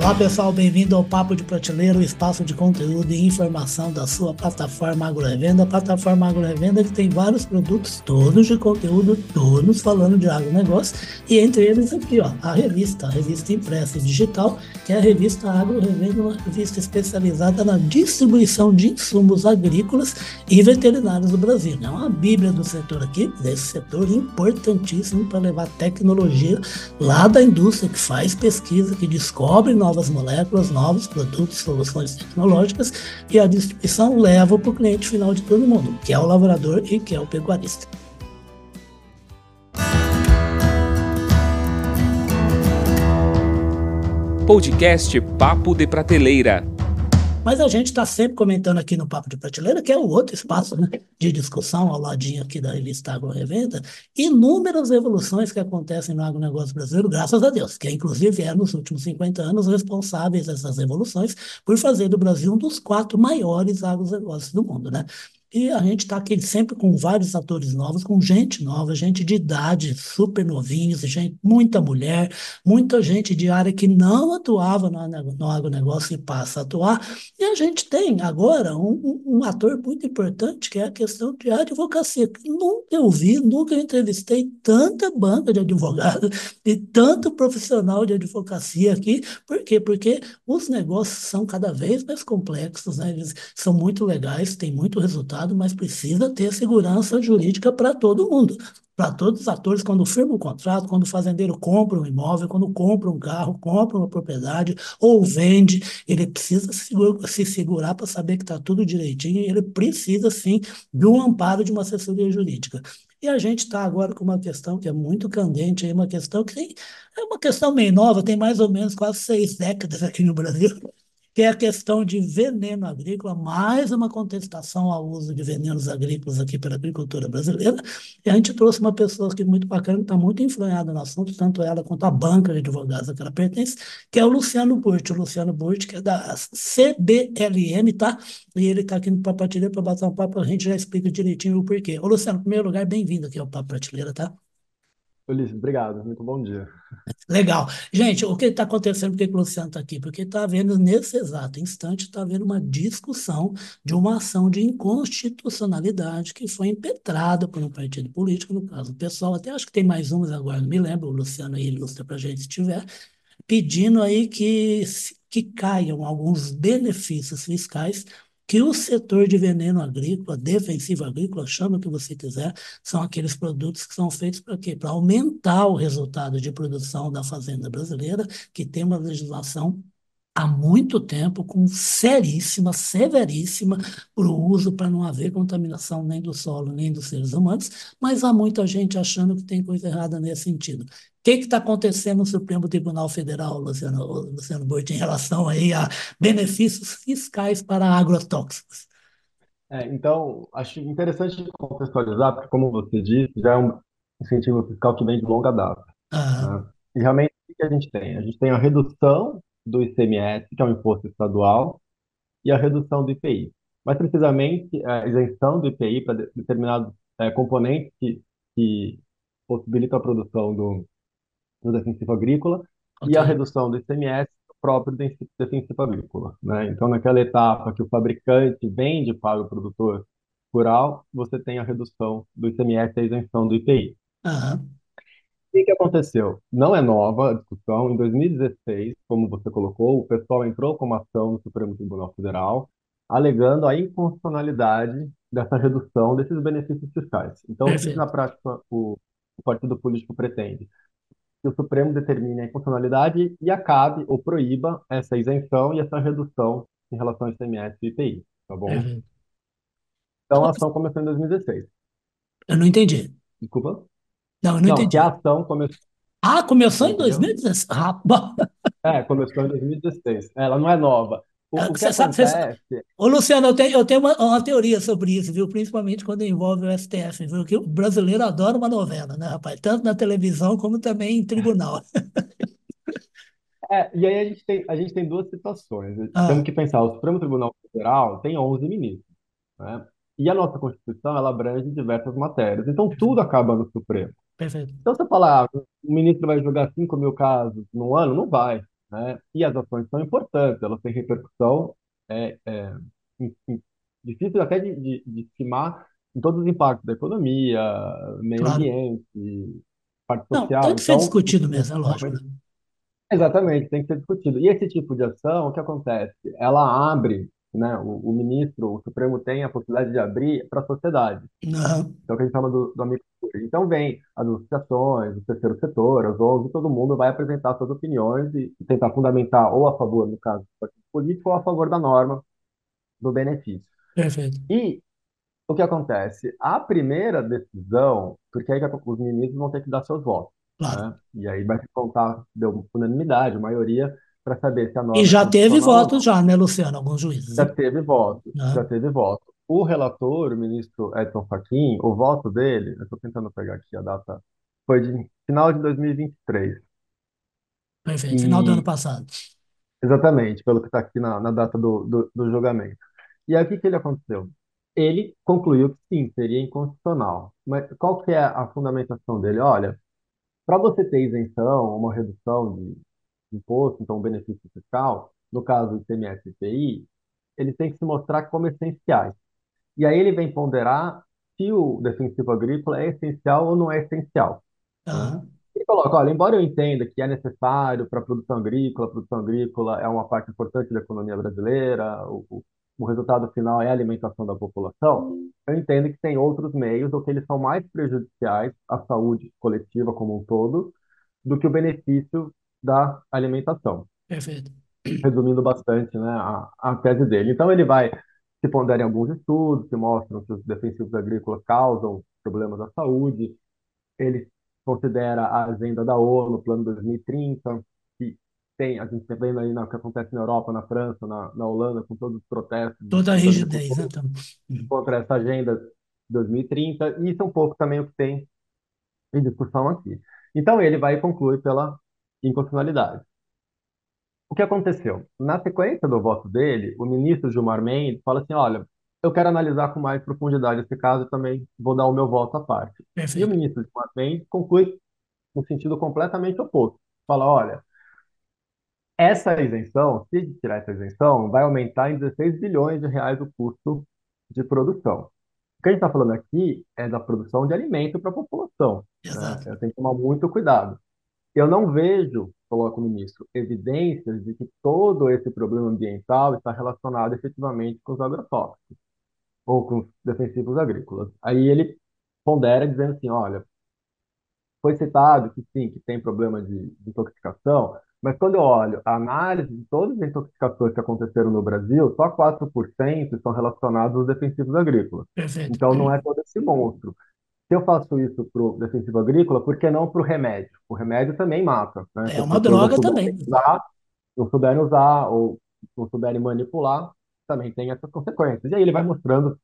Olá pessoal, bem-vindo ao Papo de Prateleira, o espaço de conteúdo e informação da sua plataforma AgroRevenda. A plataforma AgroRevenda que tem vários produtos, todos de conteúdo, todos falando de agronegócio, e entre eles aqui, ó, a revista, a revista impressa e digital, que é a revista AgroRevenda, uma revista especializada na distribuição de insumos agrícolas e veterinários do Brasil. É uma bíblia do setor aqui, desse setor importantíssimo para levar tecnologia lá da indústria que faz pesquisa, que descobre novas novas moléculas, novos produtos, soluções tecnológicas e a distribuição leva para o cliente final de todo mundo, que é o lavrador e que é o pecuarista. Podcast Papo de Prateleira. Mas a gente está sempre comentando aqui no Papo de Prateleira, que é o outro espaço né, de discussão ao ladinho aqui da revista Agro Revenda, inúmeras evoluções que acontecem no agronegócio brasileiro, graças a Deus, que inclusive é nos últimos 50 anos responsáveis essas evoluções por fazer do Brasil um dos quatro maiores agronegócios do mundo, né? E a gente está aqui sempre com vários atores novos, com gente nova, gente de idade super novinhos, gente, muita mulher, muita gente de área que não atuava no, no agronegócio e passa a atuar. E a gente tem agora um, um, ator muito importante, que é a questão de advocacia. Nunca eu vi, nunca entrevistei tanta banca de advogados e tanto profissional de advocacia aqui. Por quê? Porque os negócios são cada vez mais complexos, né? eles são muito legais, têm muito resultado mas precisa ter segurança jurídica para todo mundo. Para todos os atores, quando firma um contrato, quando o fazendeiro compra um imóvel, quando compra um carro, compra uma propriedade ou vende, ele precisa se segurar para saber que está tudo direitinho, ele precisa, sim, de um amparo de uma assessoria jurídica. E a gente está agora com uma questão que é muito candente, uma questão que tem, é uma questão meio nova, tem mais ou menos quase seis décadas aqui no Brasil, que é a questão de veneno agrícola, mais uma contestação ao uso de venenos agrícolas aqui pela agricultura brasileira. E a gente trouxe uma pessoa aqui muito bacana, que está muito influenada no assunto, tanto ela quanto a banca de advogados a que ela pertence, que é o Luciano Burt. O Luciano Burt, que é da CBLM, tá? E ele está aqui no Papo Prateleira para bater um papo, a gente já explica direitinho o porquê. Ô, Luciano, em primeiro lugar, bem-vindo aqui ao Papo Prateleira, tá? Ulisses, obrigado, muito bom dia. Legal. Gente, o que está acontecendo? Por que o Luciano está aqui? Porque está havendo, nesse exato instante, está havendo uma discussão de uma ação de inconstitucionalidade que foi impetrada por um partido político, no caso o pessoal, até acho que tem mais umas agora, não me lembro, o Luciano aí ilustra para a gente se tiver, pedindo aí que, que caiam alguns benefícios fiscais que o setor de veneno agrícola, defensivo agrícola, chama o que você quiser, são aqueles produtos que são feitos para quê? Para aumentar o resultado de produção da fazenda brasileira, que tem uma legislação há muito tempo, com seríssima, severíssima, para o uso, para não haver contaminação nem do solo, nem dos seres humanos, mas há muita gente achando que tem coisa errada nesse sentido. O que está acontecendo no Supremo Tribunal Federal, Luciano, Luciano Boit, em relação aí a benefícios fiscais para agrotóxicos? É, então, acho interessante contextualizar, porque, como você disse, já é um incentivo fiscal que vem de longa data. Né? E realmente, o que a gente tem? A gente tem a redução do ICMS, que é um imposto estadual, e a redução do IPI. Mais precisamente, a isenção do IPI para determinados é, componentes que, que possibilitam a produção do, do defensivo agrícola okay. e a redução do ICMS próprio defensivo agrícola. Né? Então, naquela etapa que o fabricante vende para o produtor rural, você tem a redução do ICMS e a isenção do IPI. Uhum. O que, que aconteceu? Não é nova a discussão. Em 2016, como você colocou, o pessoal entrou com uma ação no Supremo Tribunal Federal, alegando a inconstitucionalidade dessa redução desses benefícios fiscais. Então, o que na prática o, o partido político pretende? Que o Supremo determine a inconstitucionalidade e acabe ou proíba essa isenção e essa redução em relação ao ICMS e IPI, tá bom? Uhum. Então, a ação começou em 2016. Eu não entendi. Desculpa? Não, eu não, não entendi. a ação começou. Ah, começou em 2016. Ah, é, começou em 2016. Ela não é nova. O, o que sabe, acontece... Você... Ô, Luciano, eu tenho, eu tenho uma, uma, teoria sobre isso, viu? Principalmente quando envolve o STF, viu? Que o brasileiro adora uma novela, né, rapaz? Tanto na televisão como também em tribunal. É, e aí a gente tem, a gente tem duas situações. Ah. Temos que pensar, o Supremo Tribunal Federal tem 11 ministros, né? E a nossa Constituição, ela abrange diversas matérias. Então, tudo acaba no Supremo. Perfeito. Então, você falar, ah, o ministro vai julgar 5 mil casos no ano? Não vai. né? E as ações são importantes, elas têm repercussão é, é, difícil até de, de, de estimar em todos os impactos da economia, meio claro. ambiente, parte social. Não, tem que ser então, discutido mesmo, é lógico. Né? Exatamente, tem que ser discutido. E esse tipo de ação, o que acontece? Ela abre, né, o, o ministro, o Supremo tem a possibilidade de abrir para a sociedade. Uhum. Então, que a gente chama do, do amigo. Então, vem as associações, o terceiro setor, as ONGs, todo mundo vai apresentar suas opiniões e tentar fundamentar ou a favor, no caso do partido político, ou a favor da norma do benefício. Perfeito. E o que acontece? A primeira decisão, porque aí os ministros vão ter que dar seus votos. Claro. Né? E aí vai se contar, deu unanimidade, maioria, para saber se a norma. E já teve votos, já, né, Luciano? Alguns juízes. Já teve voto, ah. já teve voto. O relator, o ministro Edson Fachin, o voto dele, eu estou tentando pegar aqui a data, foi de final de 2023. Perfeito, e... final do ano passado. Exatamente, pelo que está aqui na, na data do, do, do julgamento. E aí o que, que ele aconteceu? Ele concluiu que sim, seria inconstitucional. Mas qual que é a fundamentação dele? Olha, para você ter isenção, uma redução de imposto, então benefício fiscal, no caso do ICMS e IPI, ele tem que se mostrar como essenciais. E aí ele vem ponderar se o defensivo agrícola é essencial ou não é essencial. Uhum. E coloca, olha, embora eu entenda que é necessário para a produção agrícola, a produção agrícola é uma parte importante da economia brasileira, o, o resultado final é a alimentação da população, eu entendo que tem outros meios, ou que eles são mais prejudiciais à saúde coletiva como um todo, do que o benefício da alimentação. Perfeito. Resumindo bastante né, a, a tese dele. Então, ele vai se ponder em alguns estudos que mostram que os defensivos agrícolas causam problemas à saúde. Ele considera a agenda da ONU, Plano 2030, tem, a gente está vendo aí o que acontece na Europa, na França, na, na Holanda, com todos os protestos. Toda a rigidez, né? Contra essa agenda 2030, e isso é um pouco também o que tem em discussão aqui. Então, ele vai concluir pela inconstitucionalidade. O que aconteceu? Na sequência do voto dele, o ministro Gilmar Mendes fala assim, olha, eu quero analisar com mais profundidade esse caso e também vou dar o meu voto à parte. Perfeito. E o ministro Gilmar Mendes conclui no sentido completamente oposto. Fala, olha, essa isenção, se tirar essa isenção, vai aumentar em 16 bilhões de reais o custo de produção. O que a gente está falando aqui é da produção de alimento para a população. Né? Exato. Eu tenho que tomar muito cuidado. Eu não vejo, coloca o ministro, evidências de que todo esse problema ambiental está relacionado efetivamente com os agrotóxicos ou com os defensivos agrícolas. Aí ele pondera dizendo assim, olha, foi citado que sim, que tem problema de, de intoxicação, mas quando eu olho a análise de todas as intoxicações que aconteceram no Brasil, só 4% estão relacionados aos defensivos agrícolas. Perfeito. Então não é todo esse monstro. Se eu faço isso para o defensivo agrícola, por que não para o remédio? O remédio também mata. Né? É uma droga também. Usar, não souberem usar ou não souberem manipular, também tem essas consequências. E aí ele vai mostrando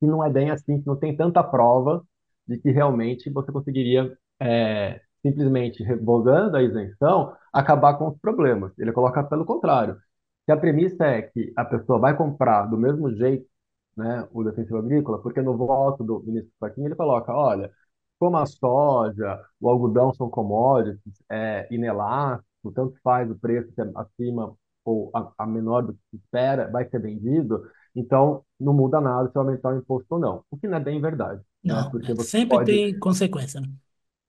que não é bem assim, que não tem tanta prova de que realmente você conseguiria é, simplesmente revogando a isenção, acabar com os problemas. Ele coloca pelo contrário. Se a premissa é que a pessoa vai comprar do mesmo jeito né, o defensivo agrícola, porque no voto do ministro Fachin ele coloca, olha, como a soja, o algodão são commodities, é inelástico, tanto faz o preço é acima ou a, a menor do que se espera, vai ser vendido, então não muda nada se aumentar o imposto ou não. O que não é bem verdade. Né? Não, né? porque você sempre pode... tem consequência. Né?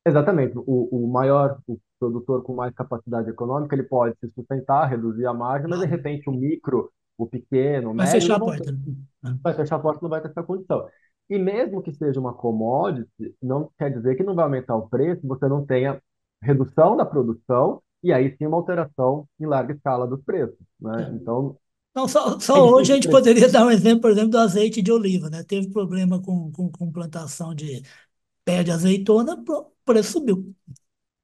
Exatamente. O, o maior, o produtor com mais capacidade econômica, ele pode se sustentar, reduzir a margem, mas de repente o micro, o pequeno, o vai médio, fechar a porta. Né? Vai fechar a porta, não vai ter essa condição. E mesmo que seja uma commodity, não quer dizer que não vai aumentar o preço, você não tenha redução da produção e aí sim uma alteração em larga escala dos preços. Né? É. Então, não, só, só é hoje a gente poderia dar um exemplo, por exemplo, do azeite de oliva, né? Teve problema com, com, com plantação de pé de azeitona, o preço subiu.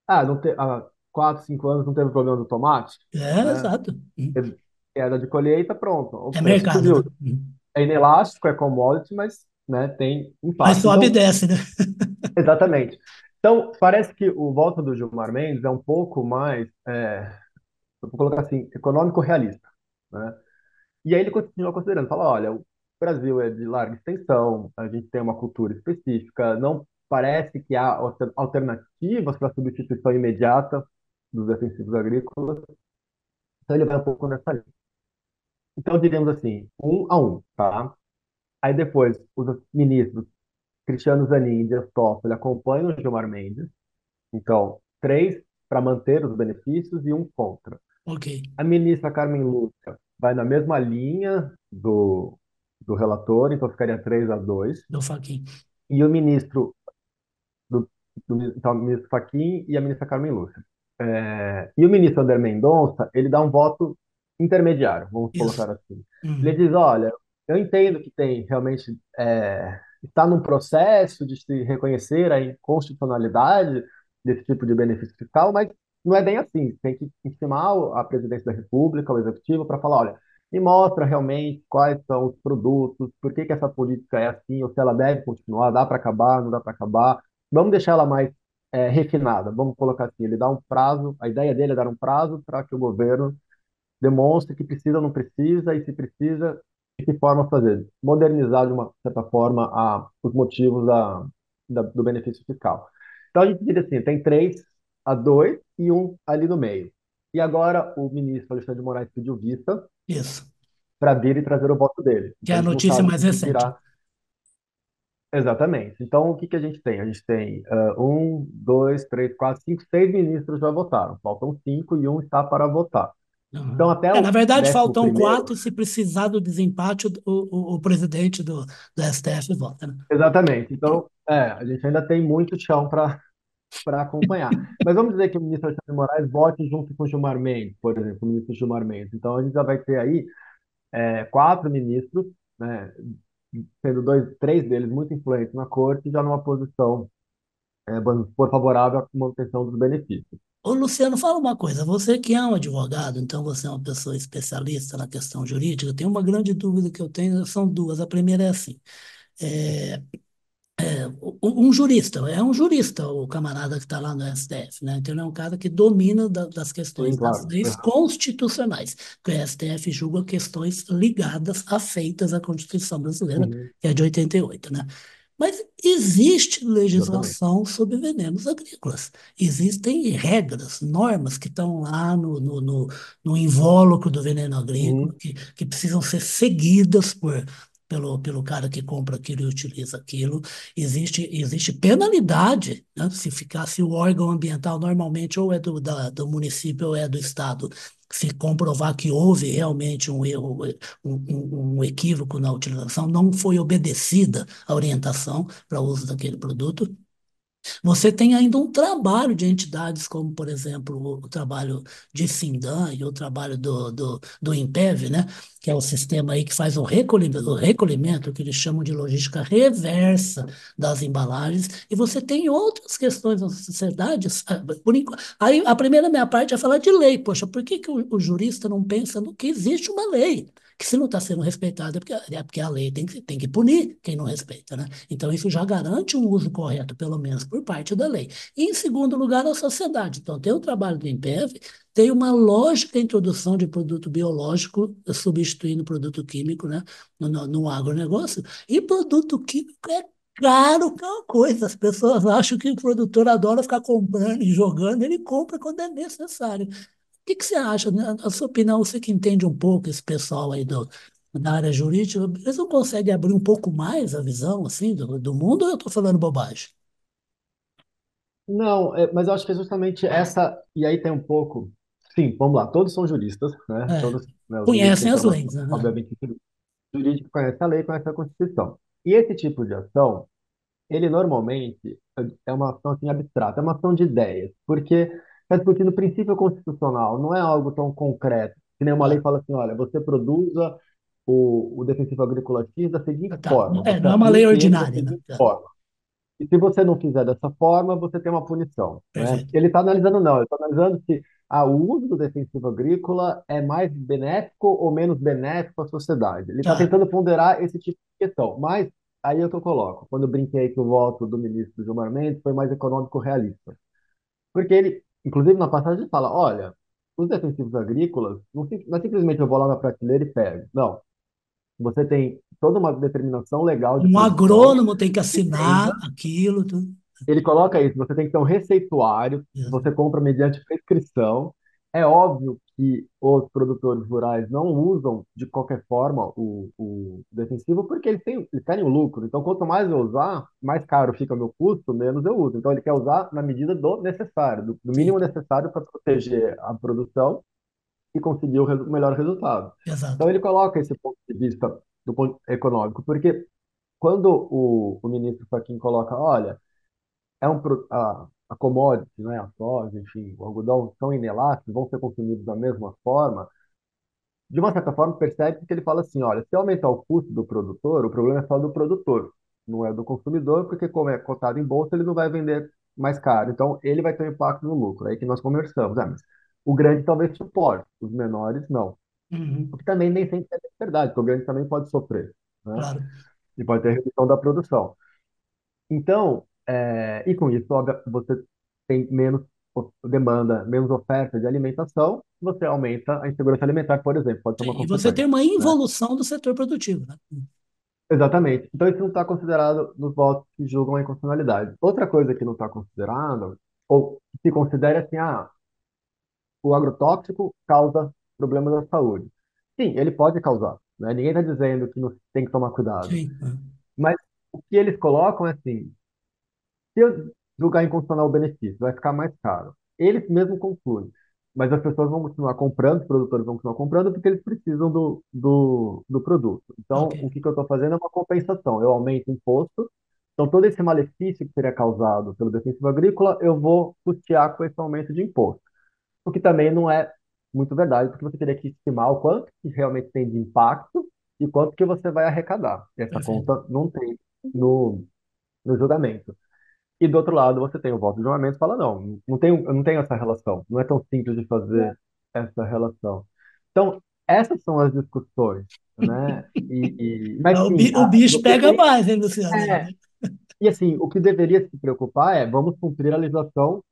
Ah, não te, há 4, 5 anos não teve problema do tomate? É, né? exato. Teve queda de colheita, pronto. O é mercado. Né? É inelástico, é commodity, mas né, tem impacto. Mas sobe então, e desce, né? exatamente. Então, parece que o voto do Gilmar Mendes é um pouco mais, é, vou colocar assim, econômico realista. Né? E aí ele continua considerando, fala, olha, o Brasil é de larga extensão, a gente tem uma cultura específica, não parece que há alternativas para a substituição imediata dos defensivos agrícolas. Então ele vai um pouco nessa linha. Então, diríamos assim, um a um, tá? Aí depois, os ministros Cristiano Zanin e Dias Toffoli acompanham o Gilmar Mendes. Então, três para manter os benefícios e um contra. Ok. A ministra Carmen Lúcia vai na mesma linha do, do relator, então ficaria 3 a 2. Do Faquin. E o ministro do, do então, o ministro Faquin e a ministra Carmen Lúcia. É, e o ministro André Mendonça, ele dá um voto intermediário, vamos Isso. colocar assim. Uhum. Ele diz, olha, eu entendo que tem realmente é, está num processo de se reconhecer a inconstitucionalidade desse tipo de benefício fiscal, mas não é bem assim. Tem que intimar a presidência da República, o executivo, para falar, olha, me mostra realmente quais são os produtos, por que, que essa política é assim, ou se ela deve continuar, dá para acabar, não dá para acabar. Vamos deixar ela mais é, refinada, vamos colocar assim, ele dá um prazo, a ideia dele é dar um prazo para que o governo demonstre que precisa ou não precisa, e se precisa, de que forma fazer? Modernizar, de uma certa forma, a, os motivos da, da, do benefício fiscal. Então, a gente diz assim, tem três a dois e um ali no meio. E agora o ministro Alexandre de Moraes pediu vista Isso. para vir e trazer o voto dele. Que é a então, notícia mais recente. Exatamente. Então, o que, que a gente tem? A gente tem uh, um, dois, três, quatro, cinco, seis ministros já votaram. Faltam cinco e um está para votar. Uhum. Então, até é, na verdade, faltam primeiro... quatro, se precisar do desempate, o, o, o presidente do, do STF vota. Né? Exatamente. Então, é, a gente ainda tem muito chão para para acompanhar. Mas vamos dizer que o ministro Alexandre de Moraes vote junto com o Gilmar Mendes, por exemplo, o ministro Gilmar Mendes. Então, a gente já vai ter aí é, quatro ministros, né, sendo dois, três deles muito influentes na corte, já numa posição, é, por favorável à manutenção dos benefícios. Ô, Luciano, fala uma coisa. Você que é um advogado, então você é uma pessoa especialista na questão jurídica, tem uma grande dúvida que eu tenho, são duas. A primeira é assim: é, é, um jurista, é um jurista o camarada que está lá no STF, né? Então ele é um cara que domina da, das questões Sim, claro. das leis constitucionais, porque o STF julga questões ligadas a feitas à Constituição brasileira, uhum. que é de 88, né? Mas existe legislação sobre venenos agrícolas. Existem regras, normas que estão lá no, no, no, no invólucro do veneno agrícola, uhum. que, que precisam ser seguidas por, pelo, pelo cara que compra aquilo e utiliza aquilo. Existe, existe penalidade, né? se ficar, se o órgão ambiental normalmente ou é do, da, do município ou é do estado, se comprovar que houve realmente um erro, um, um, equívoco na utilização, não foi obedecida a orientação para o uso daquele produto, você tem ainda um trabalho de entidades como, por exemplo, o trabalho de Sindan e o trabalho do, do, do IMPEV, né? que é o sistema aí que faz o recolhimento, o recolhimento, que eles chamam de logística reversa das embalagens, e você tem outras questões na sociedade. Por enquanto, aí a primeira minha parte é falar de lei. Poxa, por que, que o, o jurista não pensa no que existe uma lei? Que se não está sendo respeitado é porque, é porque a lei tem que, tem que punir quem não respeita, né? Então isso já garante um uso correto, pelo menos por parte da lei. E em segundo lugar, a sociedade. Então tem o trabalho do INPEV, tem uma lógica introdução de produto biológico substituindo produto químico, né? No, no, no agronegócio. E produto químico é caro que é uma coisa. As pessoas acham que o produtor adora ficar comprando e jogando, ele compra quando é necessário que, que você acha? Né? A sua opinião, você que entende um pouco esse pessoal aí do, da área jurídica, eles não conseguem abrir um pouco mais a visão assim do, do mundo ou eu estou falando bobagem? Não, é, mas eu acho que é justamente essa, e aí tem um pouco, sim, vamos lá, todos são juristas, né? É, todos, né, conhecem as leis, né? Obviamente, jurídico conhece a lei, conhece a Constituição. E esse tipo de ação, ele normalmente é uma ação assim, abstrata, é uma ação de ideias, porque está discutindo princípio constitucional, não é algo tão concreto. Que nem uma lei fala assim, olha, você produza o, o defensivo agrícola X da seguinte tá. forma. É, não é uma lei ordinária, né? Forma. E se você não fizer dessa forma, você tem uma punição. Né? Ele está analisando, não, ele está analisando se ah, o uso do defensivo agrícola é mais benéfico ou menos benéfico à sociedade. Ele está tá. tentando ponderar esse tipo de questão. Mas aí é o que eu coloco. Quando eu brinquei que o voto do ministro Gilmar Mendes foi mais econômico realista. Porque ele Inclusive, na passagem ele fala, olha, os defensivos agrícolas, não, não é simplesmente eu vou lá na prateleira e pego. Não. Você tem toda uma determinação legal de Um agrônomo tem que assinar aquilo. Tudo. Ele coloca isso, você tem que ter um receituário, você compra mediante prescrição, É óbvio que os produtores rurais não usam de qualquer forma o, o defensivo porque eles, têm, eles querem o lucro. Então, quanto mais eu usar, mais caro fica o meu custo, menos eu uso. Então, ele quer usar na medida do necessário, do, do mínimo necessário para proteger a produção e conseguir o, o melhor resultado. Exato. Então, ele coloca esse ponto de vista do ponto econômico, porque quando o, o ministro Fachin coloca, olha, é um, a, a commodity, né, a soja, enfim, o algodão são inelásticos, vão ser consumidos da mesma forma, de uma certa forma percebe que ele fala assim, olha, se aumentar o custo do produtor, o problema é só do produtor, não é do consumidor, porque como é cotado em bolsa, ele não vai vender mais caro, então ele vai ter um impacto no lucro, é aí que nós conversamos, é, mas o grande talvez suporte, os menores não. Uhum. O que também nem sempre é verdade, porque o grande também pode sofrer, né? Claro. E pode ter redução da produção. Então, é, e com isso, óbvio, você tem menos demanda, menos oferta de alimentação, você aumenta a insegurança alimentar, por exemplo. Pode ser uma e você tem uma né? involução né? do setor produtivo. Né? Exatamente. Então, isso não está considerado nos votos que julgam a inconstitucionalidade. Outra coisa que não está considerada, ou se considera assim, ah, o agrotóxico causa problemas da saúde. Sim, ele pode causar. Né? Ninguém está dizendo que não tem que tomar cuidado. Sim. Mas o que eles colocam é assim, se eu julgar inconstitucional o benefício, vai ficar mais caro. Eles mesmo concluem. Mas as pessoas vão continuar comprando, os produtores vão continuar comprando porque eles precisam do, do, do produto. Então, okay. o que, que eu estou fazendo é uma compensação. Eu aumento o imposto, então todo esse malefício que seria causado pelo defensivo agrícola, eu vou custear com esse aumento de imposto. O que também não é muito verdade, porque você teria que estimar o quanto que realmente tem de impacto e quanto que você vai arrecadar. Essa Perfeito. conta não tem no, no julgamento. E do outro lado, você tem o voto de julgamento e fala, não, não tenho, eu não tenho essa relação. Não é tão simples de fazer essa relação. Então, essas são as discussões, né? E, e mas, sim, o, bi, o bicho pega tem, mais, hein, Luciano? É, e assim, o que deveria se preocupar é, vamos cumprir a legislação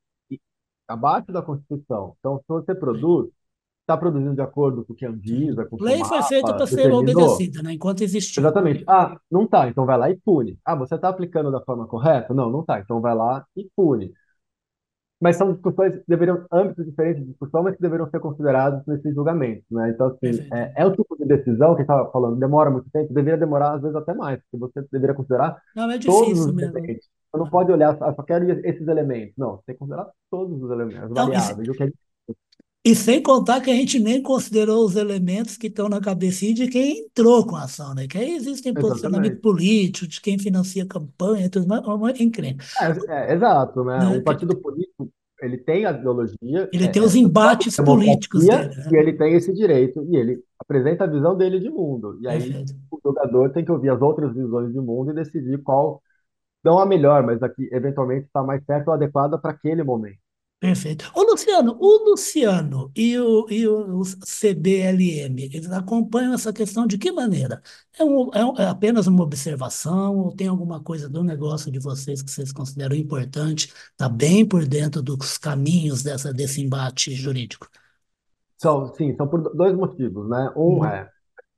abaixo da Constituição. Então, se você produz, está produzindo de acordo com o que a Anvisa, com o Lei foi feita para ser obedecida, né? enquanto existiu. Exatamente. Ah, não está, então vai lá e pune. Ah, você está aplicando da forma correta? Não, não está, então vai lá e pune. Mas são discussões, deveriam, âmbitos diferentes de discussão, mas que deveriam ser considerados nesses julgamentos, né? Então, assim, é, é, o tipo de decisão que estava falando, demora muito tempo, deveria demorar às vezes até mais, porque você deveria considerar não, é todos os mesmo. elementos. Você não pode olhar, só quero esses elementos. Não, você tem que considerar todos os elementos, as variáveis, o que é e sem contar que a gente nem considerou os elementos que estão na cabeça de quem entrou com a ação, né? Que aí existem posicionamento político, de quem financia a campanha, tudo mais, é incrível. É, é, exato, né? né? O partido político, ele tem a ideologia... Ele é, tem os embates políticos dele. Né? E ele tem esse direito, e ele apresenta a visão dele de mundo. E aí o jogador tem que ouvir as outras visões de mundo e decidir qual, não a melhor, mas a que eventualmente está mais certo ou adequada para aquele momento. Perfeito. Ô, Luciano, o Luciano e o, e o CBLM, eles acompanham essa questão de que maneira? É, um, é, um, é apenas uma observação ou tem alguma coisa do negócio de vocês que vocês consideram importante? Está bem por dentro dos caminhos dessa, desse embate jurídico? São, sim, são por dois motivos, né? Um uhum. é,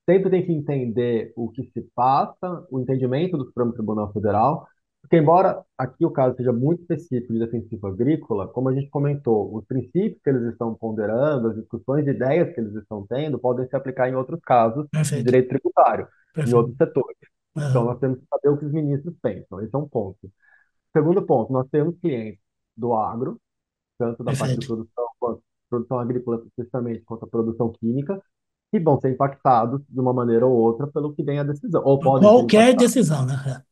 sempre tem que entender o que se passa, o entendimento do Supremo Tribunal Federal, porque, embora aqui o caso seja muito específico de defensivo agrícola, como a gente comentou, os princípios que eles estão ponderando, as discussões de ideias que eles estão tendo, podem se aplicar em outros casos Perfeito. de direito tributário, Perfeito. em outros setores. Uhum. Então, nós temos que saber o que os ministros pensam. Esse é um ponto. Segundo ponto, nós temos clientes do agro, tanto da Perfeito. parte de produção quanto produção agrícola, especificamente, quanto a produção química, que vão ser impactados de uma maneira ou outra pelo que vem a decisão. Ou podem Qualquer decisão, né?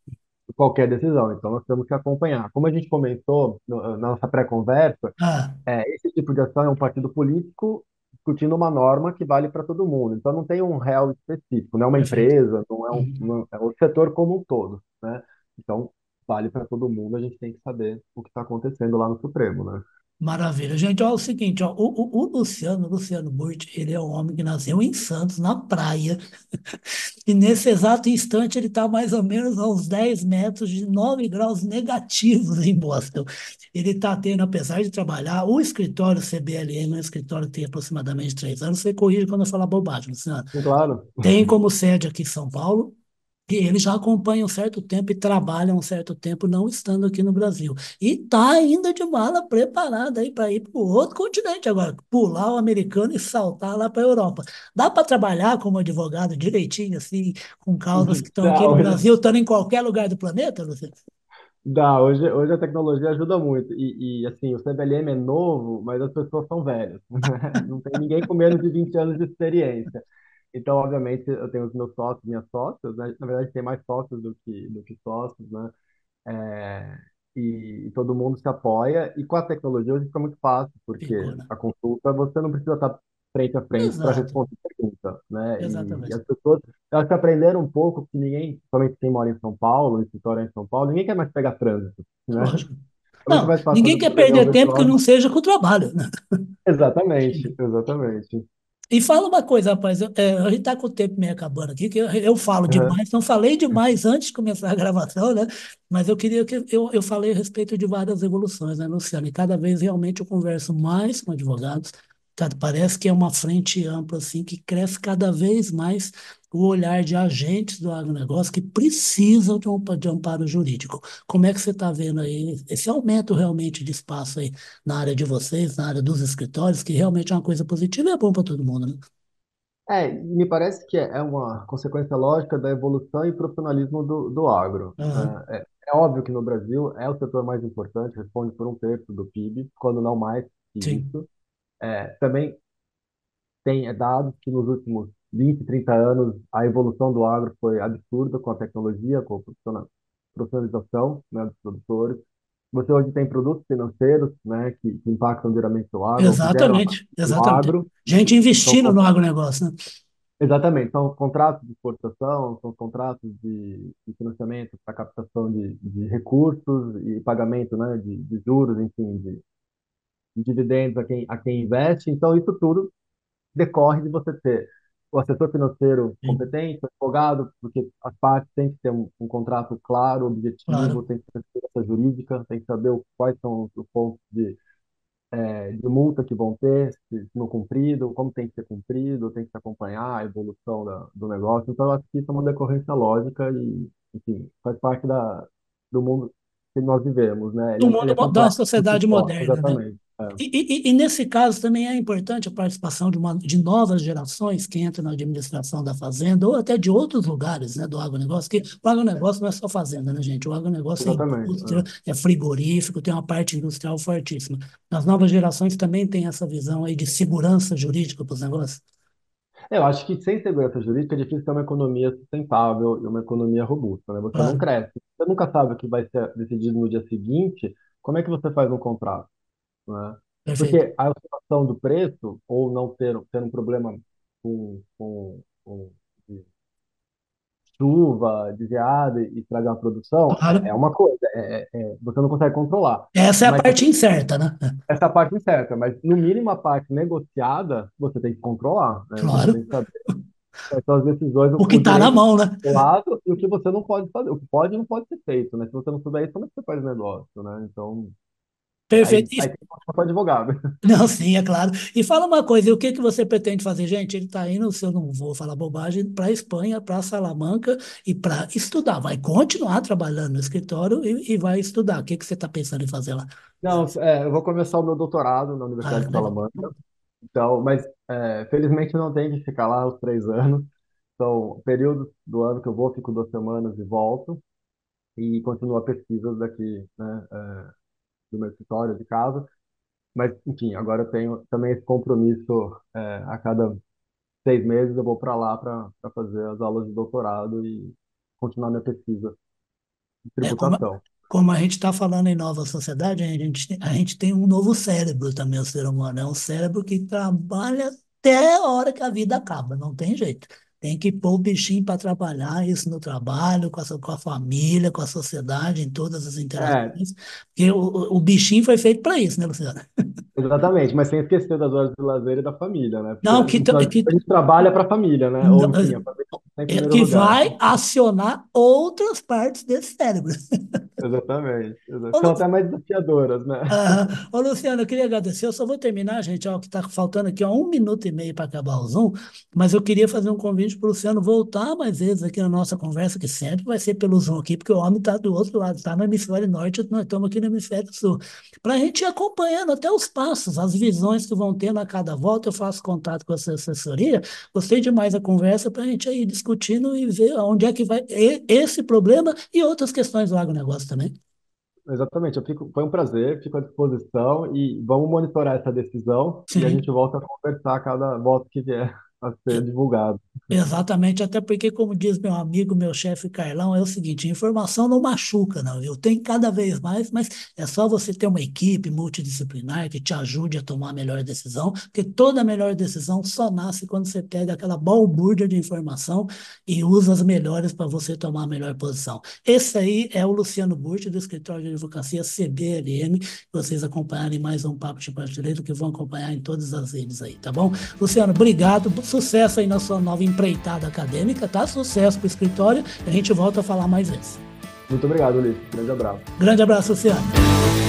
Qualquer decisão. Então, nós temos que acompanhar. Como a gente comentou no, na nossa pré-conversa, ah. é, esse tipo de ação é um partido político discutindo uma norma que vale para todo mundo. Então, não tem um réu específico, não é uma Perfeito. empresa, não é, um, uhum. não, é o setor como um todo. Né? Então, vale para todo mundo, a gente tem que saber o que está acontecendo lá no Supremo. Né? Maravilha. Gente, olha o seguinte, ó, o, o, o Luciano, Luciano Burti, ele é um homem que nasceu em Santos, na praia, e nesse exato instante ele está mais ou menos a uns 10 metros de 9 graus negativos em Boston. Ele está tendo, apesar de trabalhar, o escritório CBLM é um escritório que tem aproximadamente 3 anos, você corrige quando eu falar bobagem, Luciano. Claro. Tem como sede aqui em São Paulo, que eles já acompanham um certo tempo e trabalham um certo tempo não estando aqui no Brasil. E está ainda de mala preparada aí para ir para o outro continente agora, pular o americano e saltar lá para a Europa. Dá para trabalhar como advogado direitinho, assim, com causas que estão aqui no Brasil, estando em qualquer lugar do planeta, Luciano? Dá, hoje, hoje a tecnologia ajuda muito. E, e, assim, o CBLM é novo, mas as pessoas são velhas. Não tem ninguém com menos de 20 anos de experiência. Então, obviamente, eu tenho os meus sócios, minhas sócias, né? Na verdade, tem mais sócios do que, do que sócios, né? É, e, e, todo mundo se apoia. E com a tecnologia hoje fica muito fácil, porque né? a consulta você não precisa estar frente a frente para responder a pergunta, né? Exatamente. E, e as pessoas, elas aprenderam um pouco que ninguém, principalmente quem mora em São Paulo, escritório em São Paulo, ninguém quer mais pegar trânsito, né? Lógico. Não, ninguém quer perder tempo que não seja com o trabalho, né? Exatamente, exatamente. E fala uma coisa, rapaz, é, a gente está com o tempo meio acabando aqui, que eu, eu falo demais, não falei demais antes de começar a gravação, né? Mas eu queria que eu, eu falei a respeito de várias evoluções, né, Luciano? E cada vez realmente eu converso mais com advogados, tá? parece que é uma frente ampla, assim, que cresce cada vez mais o olhar de agentes do agronegócio que precisam de um de amparo jurídico. Como é que você está vendo aí esse aumento realmente de espaço aí na área de vocês, na área dos escritórios, que realmente é uma coisa positiva e é bom para todo mundo, né? É, me parece que é uma consequência lógica da evolução e profissionalismo do, do agro. Uhum. É, é, óbvio que no Brasil é o setor mais importante, responde por um terço do PIB, quando não mais que Sim. isso. É, também tem dados que nos últimos 20, 30 anos, a evolução do agro foi absurda com a tecnologia, com a profissionalização né, dos produtores. Você hoje tem produtos financeiros né, que, que impactam diretamente o agro. Exatamente, exatamente. Agro. Gente investindo no agronegócio, né? Exatamente, são contratos de exportação, são contratos de, de financiamento para captação de, de, recursos e pagamento né, de, de juros, enfim, de, de dividendos a quem, a quem investe. Então, isso tudo decorre de você ter o assessor financeiro competente, o advogado, porque as partes têm que ter um, um contrato claro, objetivo, claro. tem que ter segurança jurídica, tem que saber quais são os pontos de, é, de multa que vão ter, se não cumprido, como tem que ser cumprido, tem que se acompanhar a evolução da, do negócio. Então, eu acho que isso é uma decorrência lógica e, enfim, faz parte da, do mundo que nós vivemos, né? Do mundo é da sociedade moderna, né? exatamente. Né? É. E, e, e, nesse caso também é importante a participação de, uma, de novas gerações que entram na administração da fazenda ou até de outros lugares né, do agronegócio, que o agronegócio não é só fazenda, né, gente? O agronegócio é é. é frigorífico, tem uma parte industrial fortíssima. As novas gerações também têm essa visão aí de segurança jurídica para os negócios? Eu acho que sem segurança jurídica é difícil ter uma economia sustentável e uma economia robusta, né? Você claro. não cresce. Você nunca sabe o que vai ser decidido no dia seguinte. Como é que você faz um contrato? Né? Porque a oscilação do preço, ou não ter, ter um problema com, com, com de chuva, de geada e estragar a produção, claro. é uma coisa, é, é, é, você não consegue controlar. Essa é a mas, parte incerta, né? Essa é a parte incerta, mas no mínimo a parte negociada, você tem que controlar. Né? Claro. Você tem que saber quais são as decisões. O que está na mão, né? Lado, e o que você não pode fazer. O que pode e não pode ser feito, né? Se você não souber isso, como é que você faz negócio, né? Então, Perfeito. Aí, aí tem que advogado. Não, sim, é claro. E fala uma coisa, e o que, que você pretende fazer? Gente, ele está indo, se eu não vou falar bobagem, para Espanha, para Salamanca e para estudar. Vai continuar trabalhando no escritório e, e vai estudar. O que, que você está pensando em fazer lá? Não, é, eu vou começar o meu doutorado na Universidade ah, de Salamanca. Então, mas é, felizmente não tem que ficar lá os três anos. Então, período do ano que eu vou, fico duas semanas e volto. E continuo a pesquisa daqui, né? É, do meu escritório, de casa. Mas, enfim, agora eu tenho também esse compromisso é, a cada seis meses eu vou para lá para fazer as aulas de doutorado e continuar minha pesquisa de tributação. É, como, como, a gente está falando em nova sociedade, a gente, a gente tem um novo cérebro também, o ser humano. É um cérebro que trabalha até a hora que a vida acaba, não tem jeito. Tem que pôr o bichinho para trabalhar isso no trabalho, com a, com a família, com a sociedade, em todas as interações. É. Porque o, o bichinho foi feito para isso, né, Luciano? Exatamente, mas sem esquecer das horas de lazer e da família, né? Porque não, que, a, gente, que, a gente trabalha para a família, né? Ou, enfim, a família é que lugar. vai acionar outras partes desse cérebro. Exatamente. exatamente. São até mais desafiadoras, né? Ah, ô, Luciano, eu queria agradecer. Eu só vou terminar, gente, ó, que está faltando aqui ó, um minuto e meio para acabar o Zoom, mas eu queria fazer um convite para o Luciano voltar mais vezes aqui na nossa conversa, que sempre vai ser pelo Zoom aqui, porque o homem está do outro lado, está no hemisfério norte, nós estamos aqui no hemisfério sul. Para a gente ir acompanhando até os passos, as visões que vão tendo a cada volta, eu faço contato com essa assessoria. Gostei demais da conversa para a gente aí discutindo e ver onde é que vai esse problema e outras questões do agronegócio também. Exatamente, eu fico, foi um prazer, fico à disposição e vamos monitorar essa decisão e a gente volta a conversar a cada voto que vier a ser divulgado. Exatamente, até porque, como diz meu amigo, meu chefe Carlão, é o seguinte: informação não machuca, não, viu? Tem cada vez mais, mas é só você ter uma equipe multidisciplinar que te ajude a tomar a melhor decisão, porque toda melhor decisão só nasce quando você pega aquela balbúrdia de informação e usa as melhores para você tomar a melhor posição. Esse aí é o Luciano Burti, do escritório de advocacia CBLM, vocês acompanharem mais um Papo de Prateleiro, que vão acompanhar em todas as redes aí, tá bom? Luciano, obrigado, sucesso aí na sua nova empreitada acadêmica, tá? Sucesso para o escritório. A gente volta a falar mais vezes. Muito obrigado, Ulisses. Grande abraço. Grande abraço, Luciano.